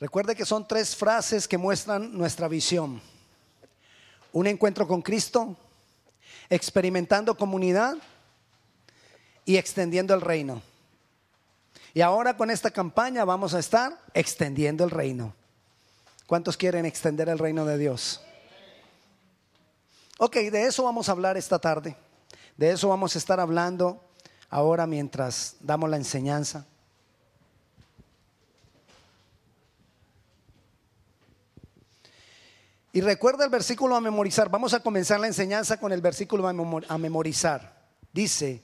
Recuerde que son tres frases que muestran nuestra visión. Un encuentro con Cristo, experimentando comunidad y extendiendo el reino. Y ahora con esta campaña vamos a estar extendiendo el reino. ¿Cuántos quieren extender el reino de Dios? Ok, de eso vamos a hablar esta tarde. De eso vamos a estar hablando ahora mientras damos la enseñanza. Y recuerda el versículo a memorizar. Vamos a comenzar la enseñanza con el versículo a memorizar. Dice,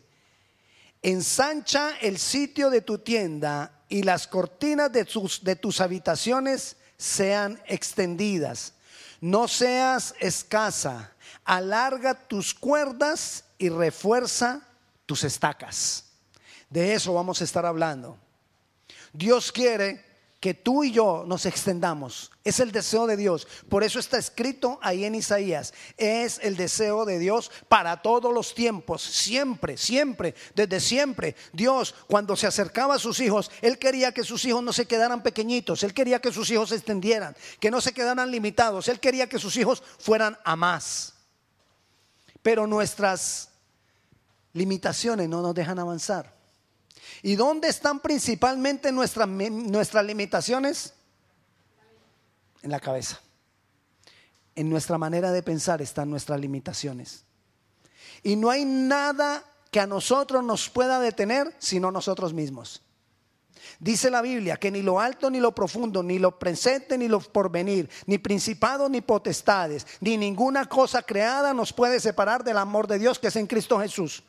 ensancha el sitio de tu tienda y las cortinas de tus, habitaciones sean extendidas. No seas escasa. Alarga tus cuerdas y refuerza tus estacas. De eso vamos a estar hablando. Dios quiere que tú y yo nos extendamos. Es el deseo de Dios. Por eso está escrito ahí en Isaías. Es el deseo de Dios para todos los tiempos. Siempre, siempre, desde siempre. Dios, cuando se acercaba a sus hijos, Él quería que sus hijos no se quedaran pequeñitos. Él quería que sus hijos se extendieran, que no se quedaran limitados. Él quería que sus hijos fueran a más. Pero nuestras limitaciones no nos dejan avanzar. ¿Y dónde están principalmente nuestras, nuestras limitaciones? En la cabeza. En nuestra manera de pensar están nuestras limitaciones. Y no hay nada que a nosotros nos pueda detener sino nosotros mismos. Dice la Biblia que ni lo alto ni lo profundo, ni lo presente ni lo porvenir, ni principados ni potestades, ni ninguna cosa creada nos puede separar del amor de Dios que es en Cristo Jesús.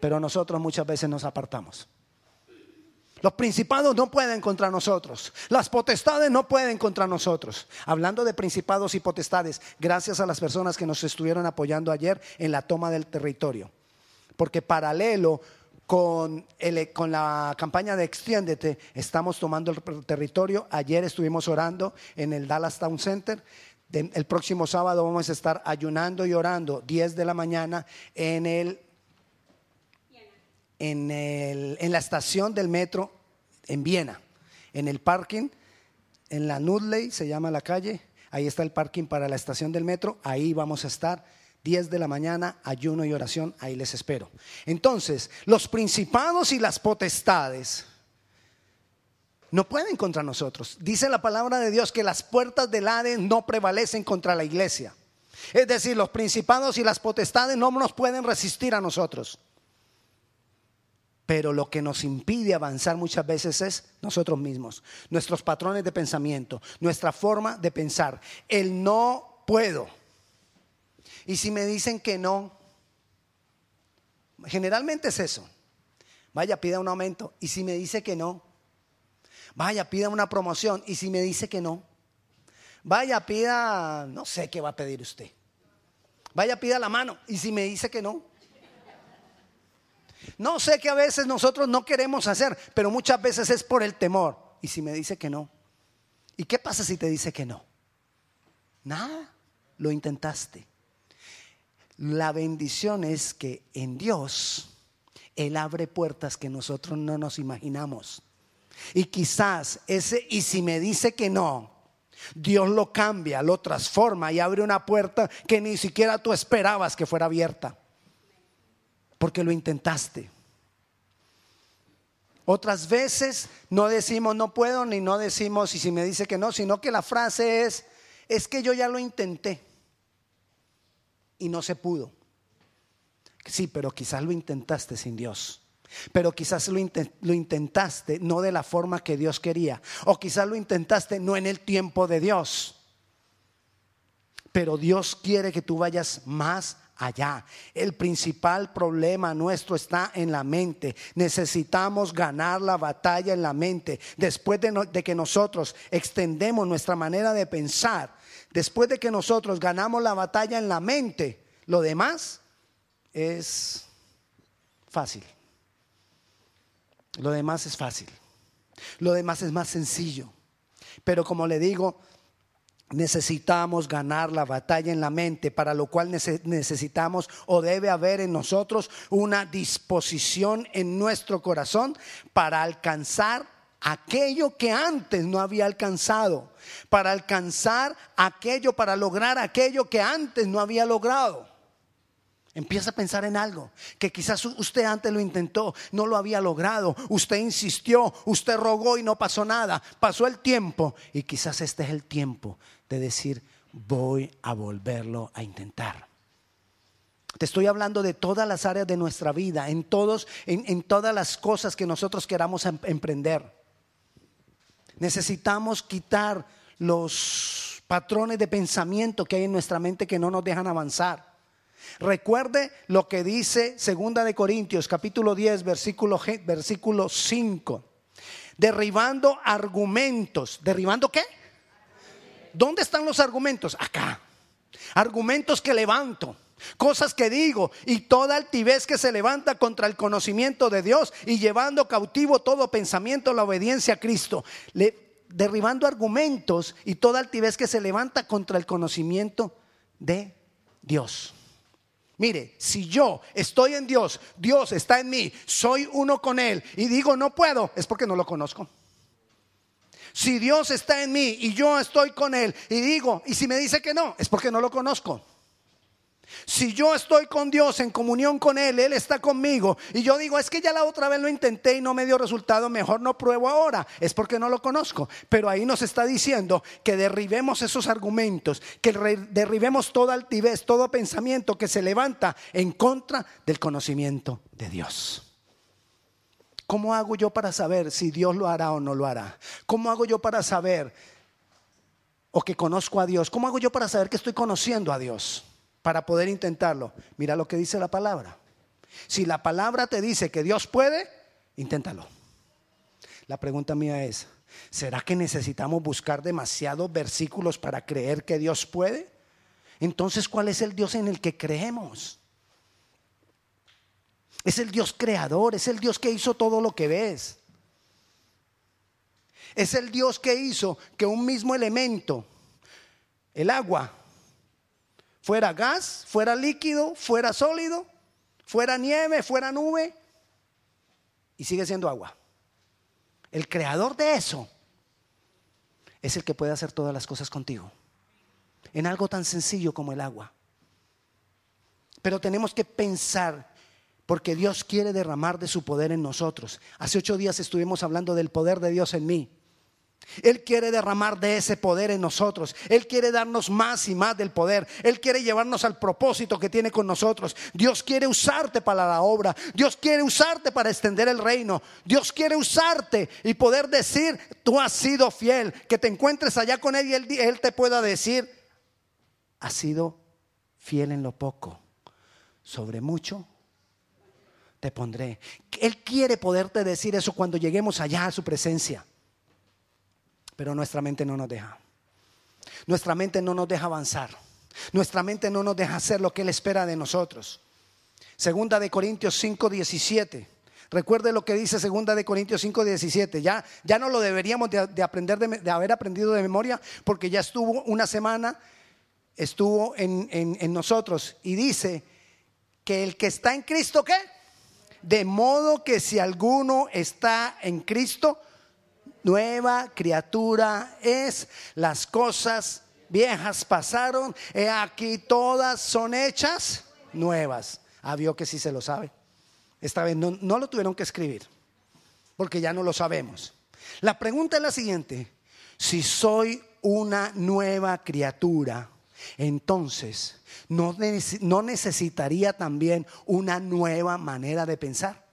Pero nosotros muchas veces nos apartamos. Los principados no pueden contra nosotros. Las potestades no pueden contra nosotros. Hablando de principados y potestades, gracias a las personas que nos estuvieron apoyando ayer en la toma del territorio. Porque paralelo con, con la campaña de Extiéndete, estamos tomando el territorio. Ayer estuvimos orando en el Dallas Town Center. El próximo sábado vamos a estar ayunando y orando 10 de la mañana en el en, el, en la estación del metro en Viena, en el parking, en la Nudley, se llama la calle, ahí está el parking para la estación del metro, ahí vamos a estar. 10 de la mañana, ayuno y oración, ahí les espero. Entonces, los principados y las potestades no pueden contra nosotros. Dice la palabra de Dios que las puertas del Hades no prevalecen contra la iglesia. Es decir, los principados y las potestades no nos pueden resistir a nosotros. Pero lo que nos impide avanzar muchas veces es nosotros mismos, nuestros patrones de pensamiento, nuestra forma de pensar. El no puedo. Y si me dicen que no, generalmente es eso. Vaya, pida un aumento. Y si me dice que no, vaya, pida una promoción. Y si me dice que no, vaya, pida, no sé qué va a pedir usted. Vaya, pida la mano. Y si me dice que no, no sé que a veces nosotros no queremos hacer, pero muchas veces es por el temor. ¿Y si me dice que no? ¿Y qué pasa si te dice que no? Nada, lo intentaste. La bendición es que en Dios Él abre puertas que nosotros no nos imaginamos. Y quizás ese, y si me dice que no, Dios lo cambia, lo transforma y abre una puerta que ni siquiera tú esperabas que fuera abierta porque lo intentaste. Otras veces no decimos no puedo ni no decimos y si me dice que no, sino que la frase es, es que yo ya lo intenté y no se pudo. Sí, pero quizás lo intentaste sin Dios. Pero quizás lo, intentaste no de la forma que Dios quería. O quizás lo intentaste no en el tiempo de Dios. Pero Dios quiere que tú vayas más allá. El principal problema nuestro está en la mente. Necesitamos ganar la batalla en la mente. Después de, que nosotros extendemos nuestra manera de pensar, después de que nosotros ganamos la batalla en la mente, lo demás es fácil. Lo demás es fácil. Lo demás es más sencillo. Pero como le digo, necesitamos ganar la batalla en la mente, para lo cual necesitamos o debe haber en nosotros una disposición en nuestro corazón para alcanzar aquello que antes no había alcanzado, para alcanzar aquello, para lograr aquello que antes no había logrado. Empieza a pensar en algo que quizás usted antes lo intentó, no lo había logrado, usted insistió, usted rogó y no pasó nada, pasó el tiempo y quizás este es el tiempo de decir, voy a volverlo a intentar. Te estoy hablando de todas las áreas de nuestra vida, en, todos, en, todas las cosas que nosotros queramos em, emprender. Necesitamos quitar los patrones de pensamiento que hay en nuestra mente que no nos dejan avanzar. Recuerde lo que dice Segunda de Corintios, capítulo 10, versículo, versículo 5. Derribando argumentos. ¿Derribando qué? ¿Dónde están los argumentos? Acá. Argumentos que levanto. Cosas que digo y toda altivez que se levanta contra el conocimiento de Dios y llevando cautivo todo pensamiento a la obediencia a Cristo. derribando argumentos y toda altivez que se levanta contra el conocimiento de Dios. Mire, si yo estoy en Dios, Dios está en mí, soy uno con Él y digo no puedo, es porque no lo conozco. Si Dios está en mí y yo estoy con Él y digo, y si me dice que no, es porque no lo conozco. Si yo estoy con Dios en comunión con Él, Él está conmigo y yo digo, es que ya la otra vez lo intenté y no me dio resultado, mejor no pruebo ahora, es porque no lo conozco. Pero ahí nos está diciendo que derribemos esos argumentos, que derribemos toda altivez, todo pensamiento que se levanta en contra del conocimiento de Dios. ¿Cómo hago yo para saber si Dios lo hará o no lo hará? ¿Cómo hago yo para saber o que conozco a Dios? ¿Cómo hago yo para saber que estoy conociendo a Dios? para poder intentarlo. Mira lo que dice la palabra. Si la palabra te dice que Dios puede, inténtalo. La pregunta mía es, ¿será que necesitamos buscar demasiados versículos para creer que Dios puede? Entonces, ¿cuál es el Dios en el que creemos? Es el Dios creador, es el Dios que hizo todo lo que ves. Es el Dios que hizo que un mismo elemento, el agua, Fuera gas, fuera líquido, fuera sólido, fuera nieve, fuera nube. Y sigue siendo agua. El creador de eso es el que puede hacer todas las cosas contigo. En algo tan sencillo como el agua. Pero tenemos que pensar, porque Dios quiere derramar de su poder en nosotros. Hace ocho días estuvimos hablando del poder de Dios en mí. Él quiere derramar de ese poder en nosotros. Él quiere darnos más y más del poder. Él quiere llevarnos al propósito que tiene con nosotros. Dios quiere usarte para la obra. Dios quiere usarte para extender el reino. Dios quiere usarte y poder decir, tú has sido fiel. Que te encuentres allá con Él y Él, te pueda decir, has sido fiel en lo poco. Sobre mucho pondré. Él quiere poderte decir eso cuando lleguemos allá a su presencia pero nuestra mente no nos deja. Nuestra mente no nos deja avanzar. Nuestra mente no nos deja hacer lo que Él espera de nosotros. Segunda de Corintios 5, 17. Recuerde lo que dice Segunda de Corintios 5, 17. Ya, ya no lo deberíamos de, aprender de, haber aprendido de memoria porque ya estuvo una semana, estuvo en, en nosotros. Y dice que el que está en Cristo, ¿qué? De modo que si alguno está en Cristo, nueva criatura es. Las cosas viejas pasaron, he aquí todas son hechas nuevas. Ah, vio que sí se lo sabe. Esta vez no, no lo tuvieron que escribir, porque ya no lo sabemos. La pregunta es la siguiente, si soy una nueva criatura, entonces no, necesitaría también una nueva manera de pensar.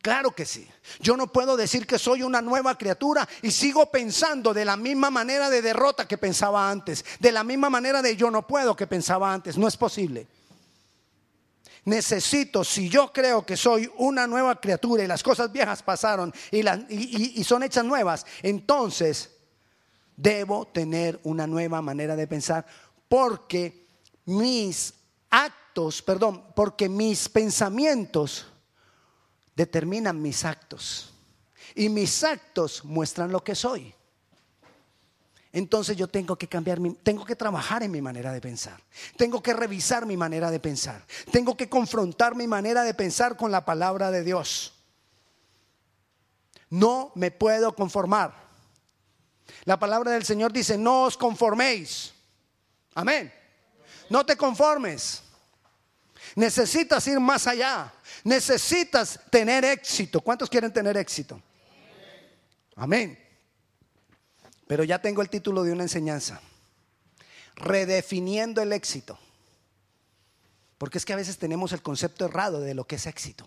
Claro que sí. Yo no puedo decir que soy una nueva criatura y sigo pensando de la misma manera de derrota que pensaba antes, de la misma manera de yo no puedo que pensaba antes. No es posible. Necesito, si yo creo que soy una nueva criatura y las cosas viejas pasaron y son hechas nuevas, entonces debo tener una nueva manera de pensar porque mis actos, perdón, porque mis pensamientos determinan mis actos. Y mis actos muestran lo que soy. Entonces yo tengo que cambiar, tengo que trabajar en mi manera de pensar. Tengo que revisar mi manera de pensar. Tengo que confrontar mi manera de pensar con la palabra de Dios. No me puedo conformar. La palabra del Señor dice, no os conforméis. Amén. No te conformes. Necesitas ir más allá. Necesitas tener éxito. ¿Cuántos quieren tener éxito? Amén. Pero ya tengo el título de una enseñanza. Redefiniendo el éxito. Porque es que a veces tenemos el concepto errado de lo que es éxito.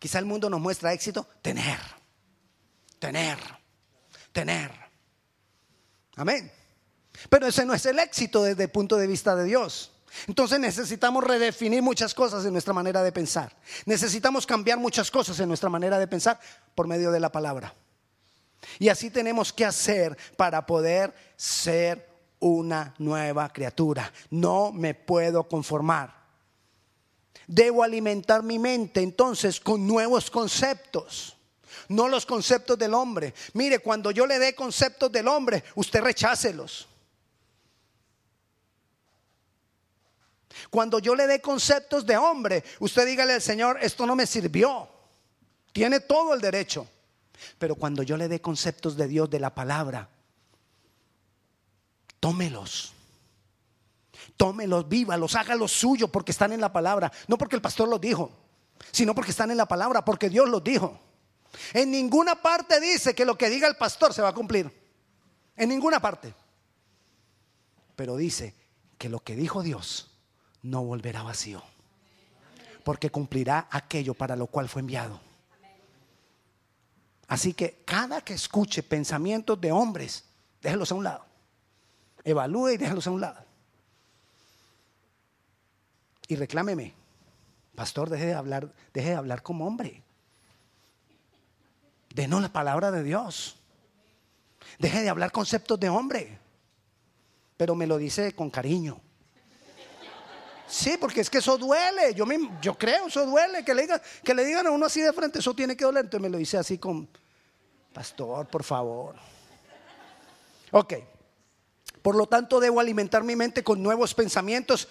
Quizá el mundo nos muestra éxito, tener, tener, tener. Amén. Pero ese no es el éxito desde el punto de vista de Dios. Entonces necesitamos redefinir muchas cosas en nuestra manera de pensar. Necesitamos cambiar muchas cosas en nuestra manera de pensar por medio de la palabra. Y así tenemos que hacer para poder ser una nueva criatura. No me puedo conformar. Debo alimentar mi mente entonces con nuevos conceptos, no los conceptos del hombre. Mire, cuando yo le dé conceptos del hombre, usted rechácelos. Cuando yo le dé conceptos de hombre, usted dígale al Señor, esto no me sirvió. Tiene todo el derecho. Pero cuando yo le dé conceptos de Dios, de la palabra, tómelos. Tómelos, vívalos, hágalos suyo porque están en la palabra. No porque el pastor los dijo, sino porque están en la palabra, porque Dios los dijo. En ninguna parte dice que lo que diga el pastor se va a cumplir. En ninguna parte. Pero dice que lo que dijo Dios no volverá vacío. Porque cumplirá aquello para lo cual fue enviado. Así que cada que escuche pensamientos de hombres, déjelos a un lado. Evalúe y déjelos a un lado. Y reclámeme, pastor, deje de hablar, deje de hablar como hombre. Denos la palabra de Dios. Deje de hablar conceptos de hombre. Pero me lo dice con cariño. Sí, porque es que eso duele. Yo, yo creo, eso duele. Que le, digan, que le digan a uno así de frente, eso tiene que doler. Entonces me lo dice así con, pastor, por favor. Ok. Por lo tanto, debo alimentar mi mente con nuevos pensamientos.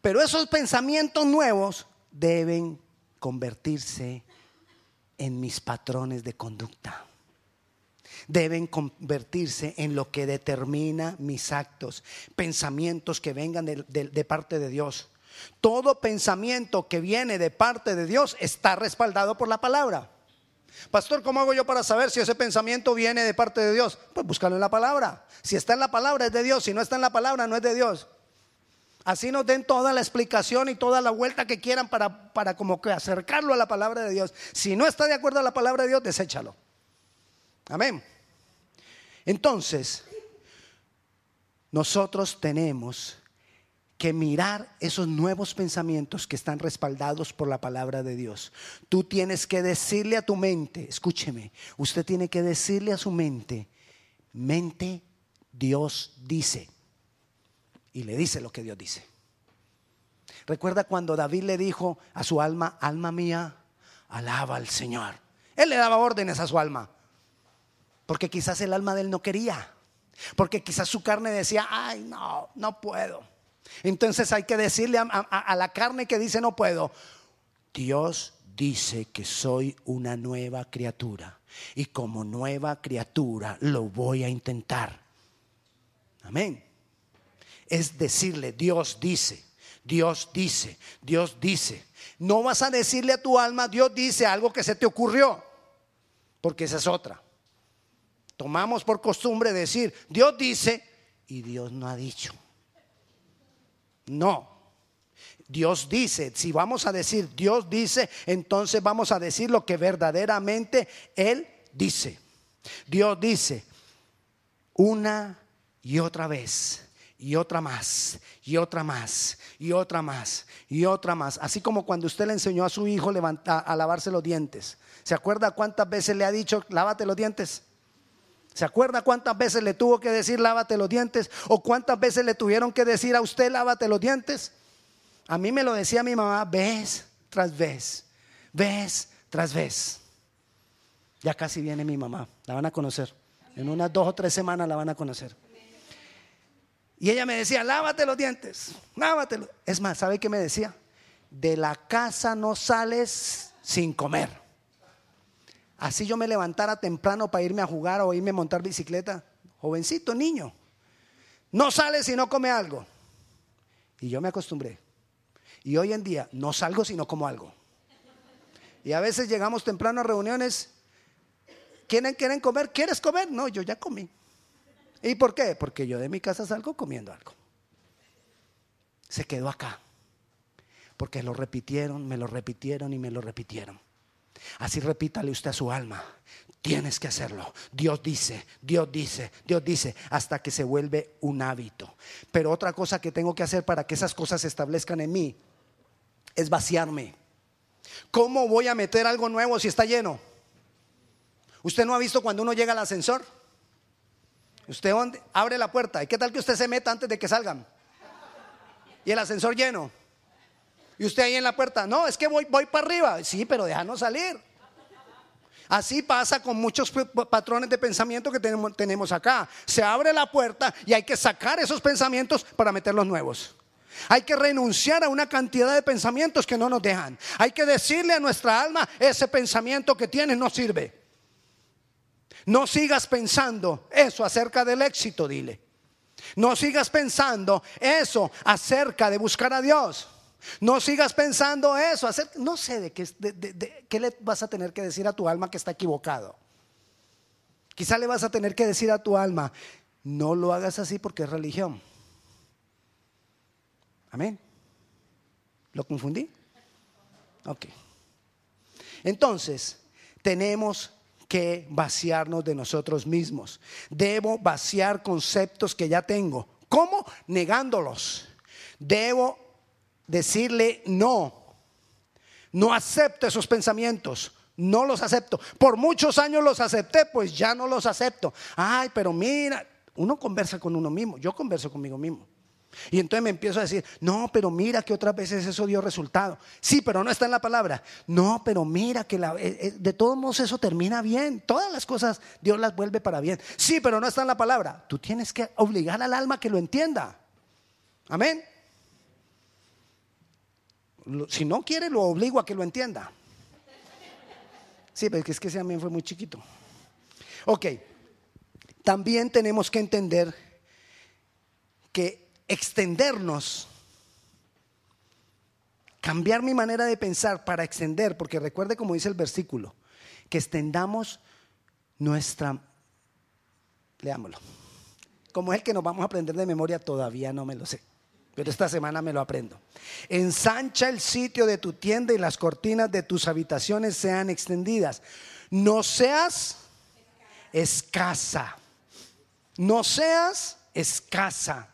Pero esos pensamientos nuevos deben convertirse en mis patrones de conducta deben convertirse en lo que determina mis actos, pensamientos que vengan de, parte de Dios. Todo pensamiento que viene de parte de Dios está respaldado por la palabra. Pastor, ¿cómo hago yo para saber si ese pensamiento viene de parte de Dios? Pues búscalo en la palabra. Si está en la palabra es de Dios, si no está en la palabra no es de Dios. Así nos den toda la explicación y toda la vuelta que quieran para, para como que acercarlo a la palabra de Dios. Si no está de acuerdo a la palabra de Dios, deséchalo. Amén. Entonces, nosotros tenemos que mirar esos nuevos pensamientos que están respaldados por la palabra de Dios. Tú tienes que decirle a tu mente, escúcheme, usted tiene que decirle a su mente, mente, Dios dice. Y le dice lo que Dios dice. Recuerda cuando David le dijo a su alma, alma mía, alaba al Señor. Él le daba órdenes a su alma. Porque quizás el alma de él no quería. Porque quizás su carne decía, ay, no, no puedo. Entonces hay que decirle a, la carne que dice no puedo, Dios dice que soy una nueva criatura. Y como nueva criatura lo voy a intentar. Amén. Es decirle, Dios dice, Dios dice, Dios dice. No vas a decirle a tu alma, Dios dice algo que se te ocurrió, porque esa es otra. Tomamos por costumbre decir, Dios dice y Dios no ha dicho. No. Dios dice, si vamos a decir Dios dice, entonces vamos a decir lo que verdaderamente Él dice. Dios dice una y otra vez, y otra más, y otra más, y otra más, y otra más. Así como cuando usted le enseñó a su hijo a lavarse los dientes. ¿Se acuerda cuántas veces le ha dicho, lávate los dientes? ¿Se acuerda cuántas veces le tuvo que decir lávate los dientes? ¿O cuántas veces le tuvieron que decir a usted lávate los dientes? A mí me lo decía mi mamá vez tras vez, vez tras vez. Ya casi viene mi mamá, la van a conocer. En unas dos o tres semanas la van a conocer. Y ella me decía, lávate los dientes, lávatelo. Es más, ¿sabe qué me decía? De la casa no sales sin comer. así yo me levantara temprano para irme a jugar o irme a montar bicicleta. Jovencito, niño. No sale si no come algo. Y yo me acostumbré. Y hoy en día no salgo si no como algo. Y a veces llegamos temprano a reuniones. ¿Quieren, quieren comer? ¿Quieres comer? No, yo ya comí. ¿Y por qué? Porque yo de mi casa salgo comiendo algo. Se quedó acá. Porque lo repitieron, me lo repitieron y me lo repitieron. Así repítale usted a su alma. Tienes que hacerlo. Dios dice, Dios dice, Dios dice, hasta que se vuelve un hábito. Pero otra cosa que tengo que hacer para que esas cosas se establezcan en mí es vaciarme. ¿Cómo voy a meter algo nuevo si está lleno? ¿Usted no ha visto cuando uno llega al ascensor? Usted abre la puerta. ¿Y qué tal que usted se meta antes de que salgan? Y el ascensor lleno. Y usted ahí en la puerta, no, es que voy, voy para arriba. Sí, pero déjanos salir. Así pasa con muchos patrones de pensamiento que tenemos, tenemos acá. Se abre la puerta y hay que sacar esos pensamientos para meter los nuevos. Hay que renunciar a una cantidad de pensamientos que no nos dejan. Hay que decirle a nuestra alma, ese pensamiento que tienes no sirve. No sigas pensando eso acerca del éxito, dile. No sigas pensando eso acerca de buscar a Dios. No sigas pensando eso. Hacer, no sé de qué, qué le vas a tener que decir a tu alma que está equivocado. Quizá le vas a tener que decir a tu alma, no lo hagas así porque es religión. Amén. ¿Lo confundí? Ok. Entonces, tenemos que vaciarnos de nosotros mismos. Debo vaciar conceptos que ya tengo. ¿Cómo? Negándolos. Debo decirle no. No acepto esos pensamientos. No los acepto. Por muchos años los acepté, pues ya no los acepto. Ay, pero mira, uno conversa con uno mismo. Yo converso conmigo mismo. Y entonces me empiezo a decir, no, pero mira que otras veces eso dio resultado. Sí, pero no está en la palabra. No, pero mira que la, eh, eh, de todos modos eso termina bien. Todas las cosas Dios las vuelve para bien. Sí, pero no está en la palabra. Tú tienes que obligar al alma que lo entienda. Amén si no quiere, lo obligo a que lo entienda. Sí, pero es que ese también fue muy chiquito. Ok, también tenemos que entender que extendernos, cambiar mi manera de pensar para extender, porque recuerde como dice el versículo, que extendamos nuestra, leámoslo, como es el que nos vamos a aprender de memoria, todavía no me lo sé pero esta semana me lo aprendo. Ensancha el sitio de tu tienda y las cortinas de tus habitaciones sean extendidas. No seas escasa. No seas escasa.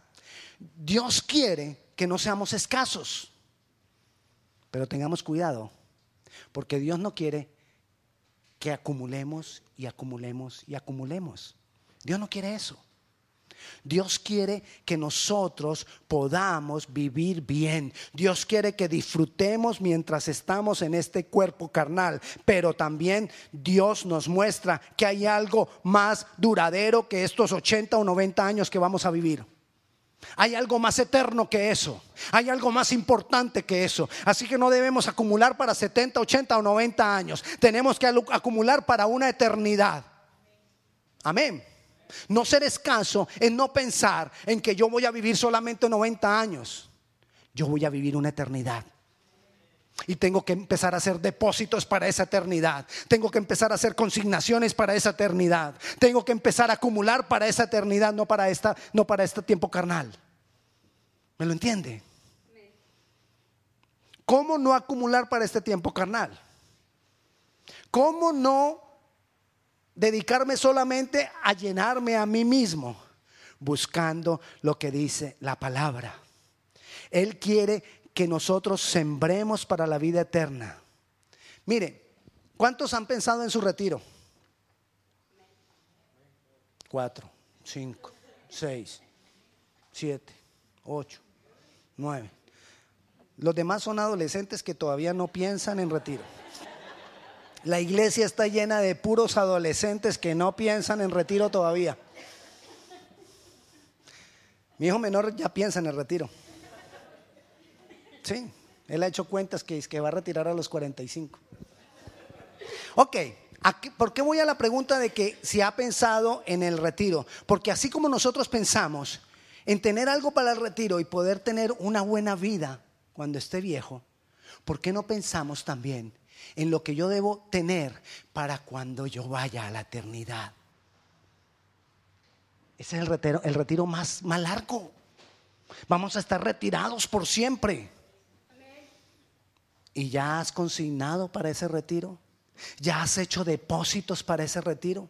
Dios quiere que no seamos escasos. Pero tengamos cuidado, porque Dios no quiere que acumulemos y acumulemos y acumulemos. Dios no quiere eso. Dios quiere que nosotros podamos vivir bien. Dios quiere que disfrutemos mientras estamos en este cuerpo carnal. Pero también Dios nos muestra que hay algo más duradero que estos 80 o 90 años que vamos a vivir. Hay algo más eterno que eso. Hay algo más importante que eso. Así que no debemos acumular para 70, 80 o 90 años. Tenemos que acumular para una eternidad. Amén. No ser escaso es no pensar en que yo voy a vivir solamente 90 años. Yo voy a vivir una eternidad. Y tengo que empezar a hacer depósitos para esa eternidad. Tengo que empezar a hacer consignaciones para esa eternidad. Tengo que empezar a acumular para esa eternidad, no para esta, no para este tiempo carnal. ¿Me lo entiende? ¿Cómo no acumular para este tiempo carnal? ¿Cómo no dedicarme solamente a llenarme a mí mismo, buscando lo que dice la palabra. Él quiere que nosotros sembremos para la vida eterna. Mire, ¿cuántos han pensado en su retiro? Cuatro, cinco, seis, siete, ocho, nueve. Los demás son adolescentes que todavía no piensan en retiro. La iglesia está llena de puros adolescentes que no piensan en retiro todavía. Mi hijo menor ya piensa en el retiro. Sí, él ha hecho cuentas que, que va a retirar a los 45. Ok, ¿Por qué voy a la pregunta de que si ha pensado en el retiro? Porque así como nosotros pensamos en tener algo para el retiro y poder tener una buena vida cuando esté viejo, ¿por qué no pensamos también en lo que yo debo tener para cuando yo vaya a la eternidad? Ese es el retiro, el retiro más, más largo. Vamos a estar retirados por siempre. ¿Y ya has consignado para ese retiro? ¿Ya has hecho depósitos para ese retiro?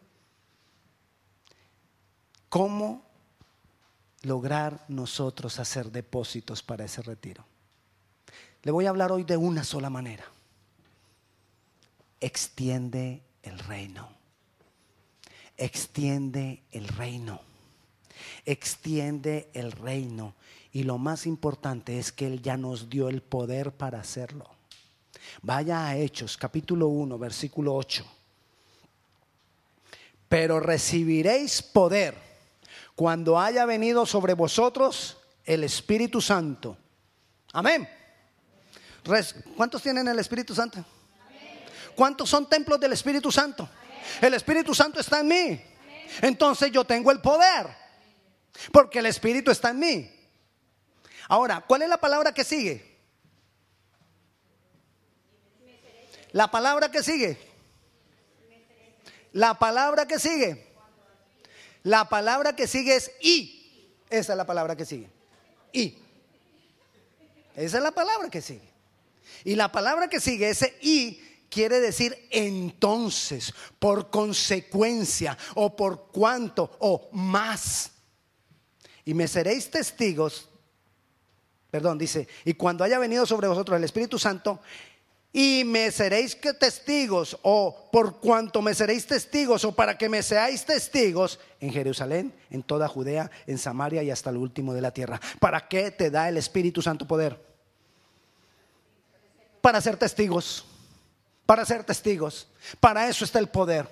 ¿Cómo lograr nosotros hacer depósitos para ese retiro? Le voy a hablar hoy de una sola manera. Extiende el reino. Extiende el reino. Extiende el reino. Y lo más importante es que Él ya nos dio el poder para hacerlo. Vaya a Hechos, capítulo 1, versículo 8. Pero recibiréis poder cuando haya venido sobre vosotros el Espíritu Santo. Amén. ¿Cuántos tienen el Espíritu Santo? ¿Cuántos son templos del Espíritu Santo? El Espíritu Santo está en mí. Entonces yo tengo el poder. Porque el Espíritu está en mí. Ahora, ¿cuál es la palabra que sigue? La palabra que sigue. La palabra que sigue. La palabra que sigue es y. Esa es la palabra que sigue. Y. Esa es la palabra que sigue. Y la palabra que sigue, ese y, quiere decir entonces, por consecuencia, o por cuanto, o más. Y me seréis testigos, perdón, dice, y cuando haya venido sobre vosotros el Espíritu Santo, y me seréis testigos, o por cuanto me seréis testigos, o para que me seáis testigos en Jerusalén, en toda Judea, en Samaria y hasta el último de la tierra. ¿Para qué te da el Espíritu Santo poder? Para ser testigos, para ser testigos. Para eso está el poder.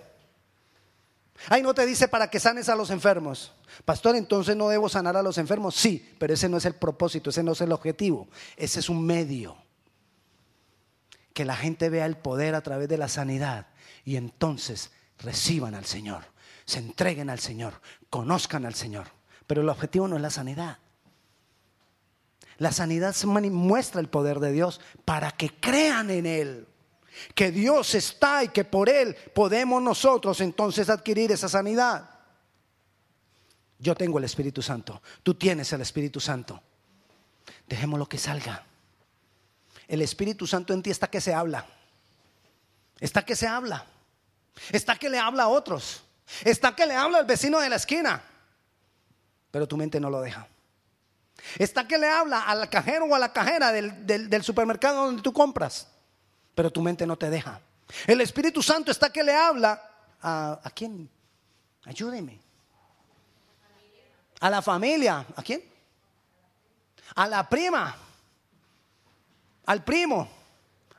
Ahí no te dice para que sanes a los enfermos. Pastor, entonces no debo sanar a los enfermos. Sí, pero ese no es el propósito, ese no es el objetivo. Ese es un medio que la gente vea el poder a través de la sanidad y entonces reciban al Señor, se entreguen al Señor, conozcan al Señor. Pero el objetivo no es la sanidad. La sanidad muestra el poder de Dios para que crean en Él, que Dios está y que por Él podemos nosotros entonces adquirir esa sanidad. Yo tengo el Espíritu Santo, tú tienes el Espíritu Santo. Dejémoslo que salga. El Espíritu Santo en ti está que se habla. Está que se habla. Está que le habla a otros. Está que le habla al vecino de la esquina. Pero tu mente no lo deja. Está que le habla al cajero o a la cajera del, supermercado donde tú compras. Pero tu mente no te deja. El Espíritu Santo está que le habla a, ¿a quién? Ayúdeme. A la familia. ¿A quién? A la prima al primo,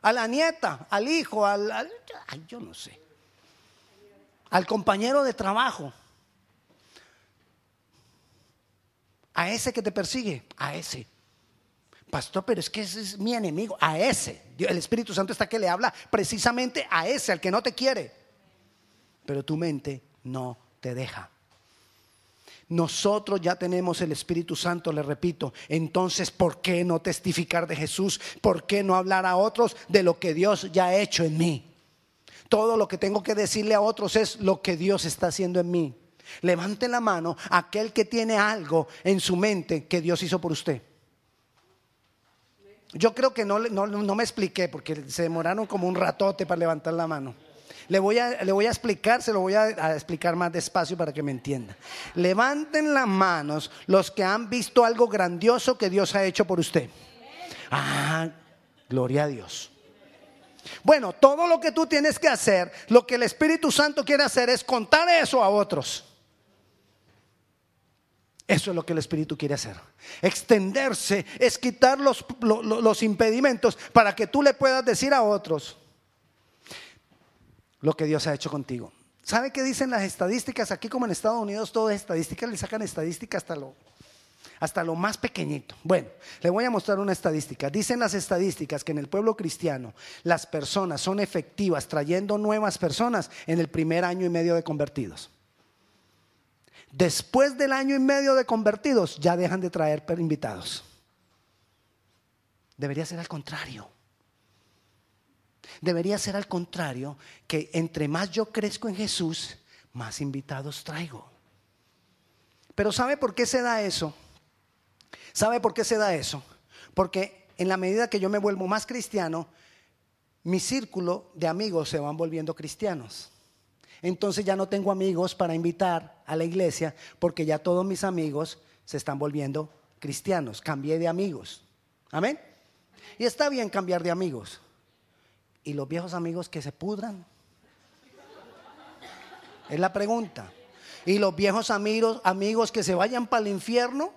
a la nieta, al hijo, al, yo no sé, al compañero de trabajo, a ese que te persigue, a ese. Pastor, pero es que ese es mi enemigo, a ese. El Espíritu Santo está que le habla precisamente a ese, al que no te quiere. Pero tu mente no te deja. Nosotros ya tenemos el Espíritu Santo, le repito. Entonces, ¿por qué no testificar de Jesús? ¿Por qué no hablar a otros de lo que Dios ya ha hecho en mí? Todo lo que tengo que decirle a otros es lo que Dios está haciendo en mí. Levante la mano aquel que tiene algo en su mente que Dios hizo por usted. Yo creo que no, no, no me expliqué porque se demoraron como un ratote para levantar la mano. Le voy, a, le voy a explicar, se lo voy a, explicar más despacio para que me entienda. Levanten las manos los que han visto algo grandioso que Dios ha hecho por usted. Ah, gloria a Dios. Bueno, todo lo que tú tienes que hacer, lo que el Espíritu Santo quiere hacer es contar eso a otros. Eso es lo que el Espíritu quiere hacer. Extenderse es quitar los, los impedimentos para que tú le puedas decir a otros lo que Dios ha hecho contigo. ¿Sabe qué dicen las estadísticas? Aquí como en Estados Unidos todo es estadística, le sacan estadística hasta lo, hasta lo más pequeñito. Bueno, le voy a mostrar una estadística. Dicen las estadísticas que en el pueblo cristiano las personas son efectivas trayendo nuevas personas en el primer año y medio de convertidos. Después del año y medio de convertidos ya dejan de traer invitados. Debería ser al contrario. Debería ser al contrario, que entre más yo crezco en Jesús, más invitados traigo. Pero ¿sabe por qué se da eso? ¿Sabe por qué se da eso? Porque en la medida que yo me vuelvo más cristiano, mi círculo de amigos se van volviendo cristianos. Entonces ya no tengo amigos para invitar a la iglesia porque ya todos mis amigos se están volviendo cristianos. Cambié de amigos. Amén. Y está bien cambiar de amigos. ¿Y los viejos amigos que se pudran? Es la pregunta. ¿Y los viejos amigos, amigos que se vayan para el infierno?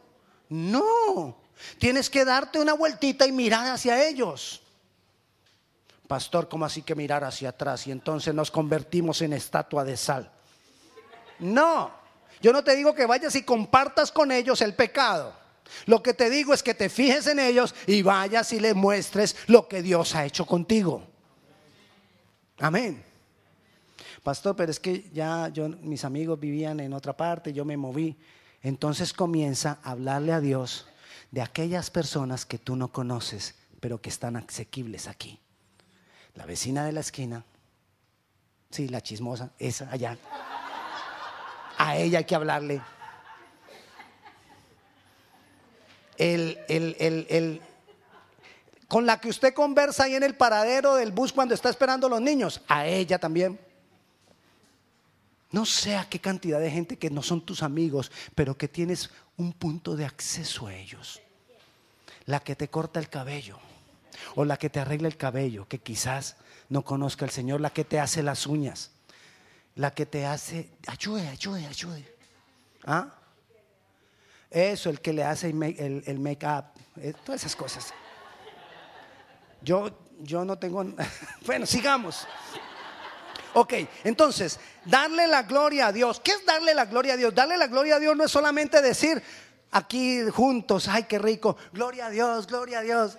No. Tienes que darte una vueltita y mirar hacia ellos. Pastor, ¿cómo así que mirar hacia atrás? Y entonces nos convertimos en estatua de sal. No, yo no te digo que vayas y compartas con ellos el pecado. Lo que te digo es que te fijes en ellos y vayas y les muestres lo que Dios ha hecho contigo. Amén. Pastor, pero es que ya yo, mis amigos vivían en otra parte, yo me moví. Entonces comienza a hablarle a Dios de aquellas personas que tú no conoces, pero que están asequibles aquí. La vecina de la esquina, sí, la chismosa, esa allá. A ella hay que hablarle. el, el, el, con la que usted conversa ahí en el paradero del bus cuando está esperando a los niños, a ella también. No sé a qué cantidad de gente que no son tus amigos, pero que tienes un punto de acceso a ellos. La que te corta el cabello o la que te arregla el cabello, que quizás no conozca al Señor, la que te hace las uñas, la que te hace, ayude, ayude, ayude. ¿Ah? Eso, el que le hace el, make-up, eh, todas esas cosas. Yo, yo no tengo... Bueno, sigamos. Ok, entonces, darle la gloria a Dios. ¿Qué es darle la gloria a Dios? Darle la gloria a Dios no es solamente decir aquí juntos, ay, qué rico, gloria a Dios, gloria a Dios.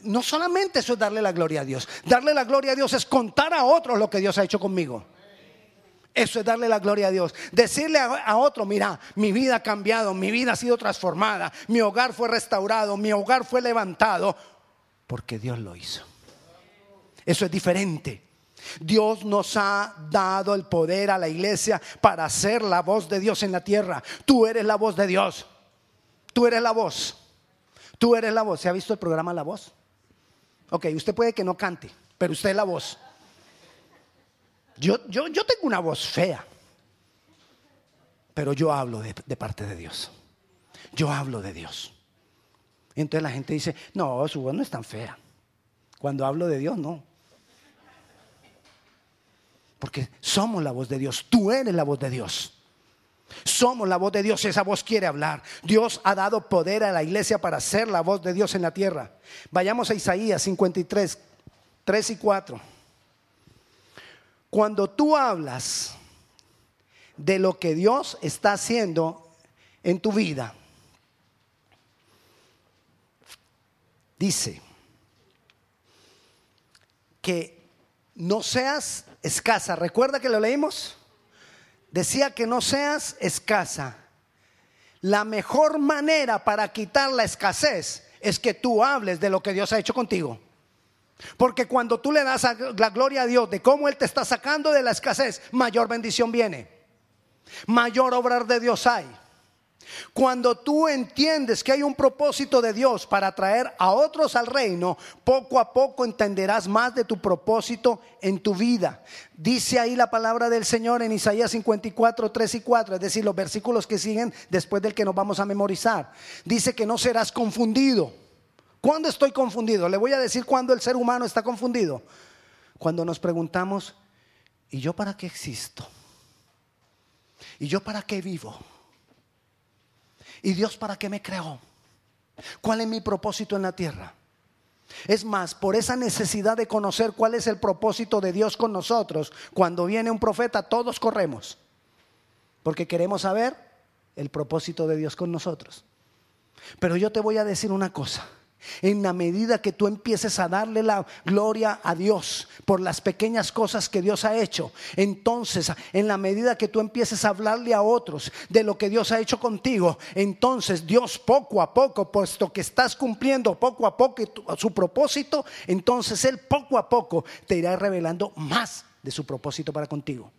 No solamente eso es darle la gloria a Dios. Darle la gloria a Dios es contar a otros lo que Dios ha hecho conmigo. Eso es darle la gloria a Dios. Decirle a, otro, mira, mi vida ha cambiado, mi vida ha sido transformada, mi hogar fue restaurado, mi hogar fue levantado, porque Dios lo hizo. Eso es diferente. Dios nos ha dado el poder a la iglesia para ser la voz de Dios en la tierra. Tú eres la voz de Dios. Tú eres la voz. Tú eres la voz. ¿Se ha visto el programa La Voz? Ok, usted puede que no cante, pero usted es la voz. Yo, yo, tengo una voz fea, pero yo hablo de parte de Dios. Yo hablo de Dios. Entonces la gente dice, no, su voz no es tan fea. Cuando hablo de Dios, no. Porque somos la voz de Dios. Tú eres la voz de Dios. Somos la voz de Dios. Esa voz quiere hablar. Dios ha dado poder a la iglesia para ser la voz de Dios en la tierra. Vayamos a Isaías 53, 3 y 4. Cuando tú hablas de lo que Dios está haciendo en tu vida, dice que no seas escasa. ¿Recuerda que lo leímos? Decía que no seas escasa. La mejor manera para quitar la escasez es que tú hables de lo que Dios ha hecho contigo. Porque cuando tú le das la gloria a Dios de cómo Él te está sacando de la escasez, mayor bendición viene. Mayor obrar de Dios hay. Cuando tú entiendes que hay un propósito de Dios para traer a otros al reino, poco a poco entenderás más de tu propósito en tu vida. Dice ahí la palabra del Señor en Isaías 54, 3 y 4, es decir, los versículos que siguen después del que nos vamos a memorizar. Dice que no serás confundido ¿Cuándo estoy confundido? Le voy a decir cuándo el ser humano está confundido. Cuando nos preguntamos, ¿y yo para qué existo? ¿Y yo para qué vivo? ¿Y Dios para qué me creó? ¿Cuál es mi propósito en la tierra? Es más, por esa necesidad de conocer cuál es el propósito de Dios con nosotros, cuando viene un profeta todos corremos, porque queremos saber el propósito de Dios con nosotros. Pero yo te voy a decir una cosa. En la medida que tú empieces a darle la gloria a Dios por las pequeñas cosas que Dios ha hecho, entonces en la medida que tú empieces a hablarle a otros de lo que Dios ha hecho contigo, entonces Dios poco a poco, puesto que estás cumpliendo poco a poco su propósito, entonces Él poco a poco te irá revelando más de su propósito para contigo.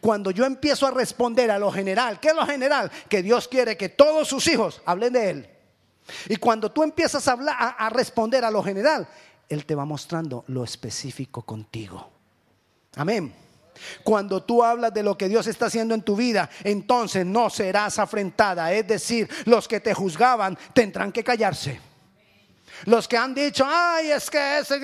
Cuando yo empiezo a responder a lo general, ¿qué es lo general? Que Dios quiere que todos sus hijos hablen de Él. Y cuando tú empiezas a, hablar, a, responder a lo general, Él te va mostrando lo específico contigo. Amén. Cuando tú hablas de lo que Dios está haciendo en tu vida, entonces no serás afrentada. Es decir, los que te juzgaban tendrán que callarse. Los que han dicho, ay, es que ese...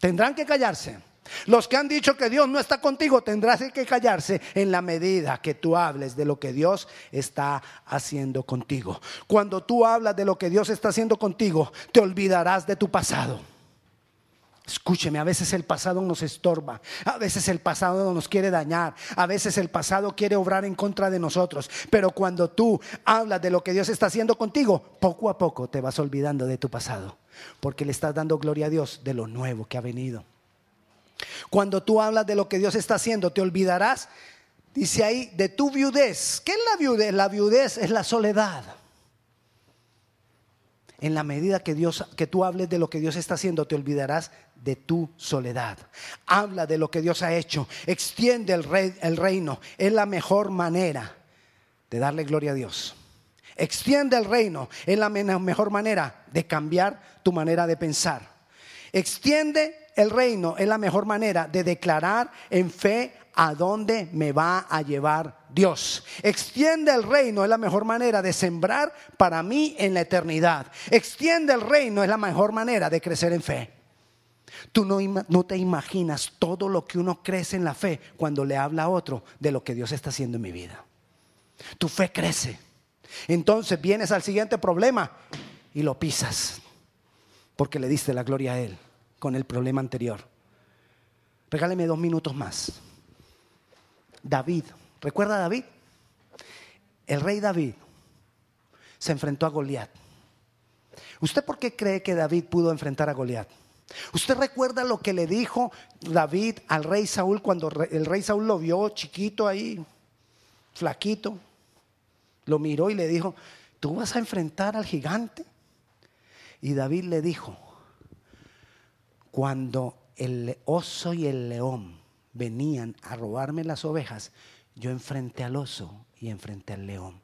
Tendrán que callarse. Los que han dicho que Dios no está contigo tendrás que callarse en la medida que tú hables de lo que Dios está haciendo contigo. Cuando tú hablas de lo que Dios está haciendo contigo, te olvidarás de tu pasado. Escúcheme, a veces el pasado nos estorba, a veces el pasado nos quiere dañar, a veces el pasado quiere obrar en contra de nosotros, pero cuando tú hablas de lo que Dios está haciendo contigo, poco a poco te vas olvidando de tu pasado, porque le estás dando gloria a Dios de lo nuevo que ha venido. Cuando tú hablas de lo que Dios está haciendo, te olvidarás, dice ahí, de tu viudez. ¿Qué es la viudez? La viudez es la soledad. En la medida que Dios que tú hables de lo que Dios está haciendo, te olvidarás de tu soledad. Habla de lo que Dios ha hecho. Extiende el, el reino. Es la mejor manera de darle gloria a Dios. Extiende el reino. Es la mejor manera de cambiar tu manera de pensar. Extiende el reino es la mejor manera de declarar en fe a dónde me va a llevar Dios. Extiende el reino es la mejor manera de sembrar para mí en la eternidad. Extiende el reino es la mejor manera de crecer en fe. Tú no, no, te imaginas todo lo que uno crece en la fe cuando le habla a otro de lo que Dios está haciendo en mi vida. Tu fe crece. Entonces vienes al siguiente problema y lo pisas porque le diste la gloria a Él con el problema anterior. Regáleme dos minutos más. David, ¿recuerda a David? El rey David se enfrentó a Goliat. ¿Usted por qué cree que David pudo enfrentar a Goliat? ¿Usted recuerda lo que le dijo David al rey Saúl cuando el rey Saúl lo vio chiquito ahí, flaquito? Lo miró y le dijo, ¿tú vas a enfrentar al gigante? Y David le dijo, cuando el oso y el león venían a robarme las ovejas, yo enfrenté al oso y enfrenté al león.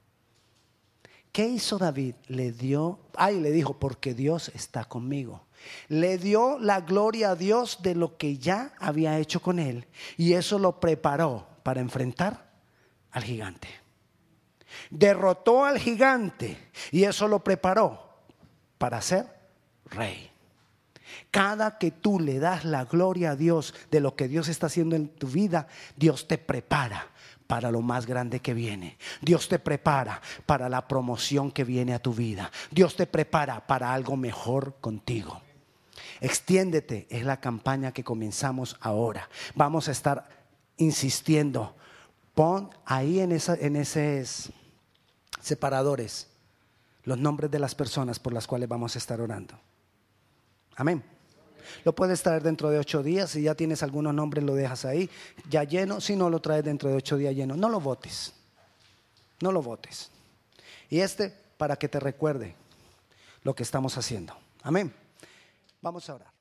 ¿Qué hizo David? Le dio, ay, le dijo, porque Dios está conmigo. Le dio la gloria a Dios de lo que ya había hecho con él y eso lo preparó para enfrentar al gigante. Derrotó al gigante y eso lo preparó para ser rey. Cada que tú le das la gloria a Dios de lo que Dios está haciendo en tu vida, Dios te prepara para lo más grande que viene. Dios te prepara para la promoción que viene a tu vida. Dios te prepara para algo mejor contigo. Extiéndete, es la campaña que comenzamos ahora. Vamos a estar insistiendo. Pon ahí en, en esos separadores los nombres de las personas por las cuales vamos a estar orando. Amén. Lo puedes traer dentro de ocho días. Si ya tienes algunos nombres, lo dejas ahí, ya lleno. Si no, lo traes dentro de ocho días lleno. No lo votes. No lo votes. Y este para que te recuerde lo que estamos haciendo. Amén. Vamos a orar.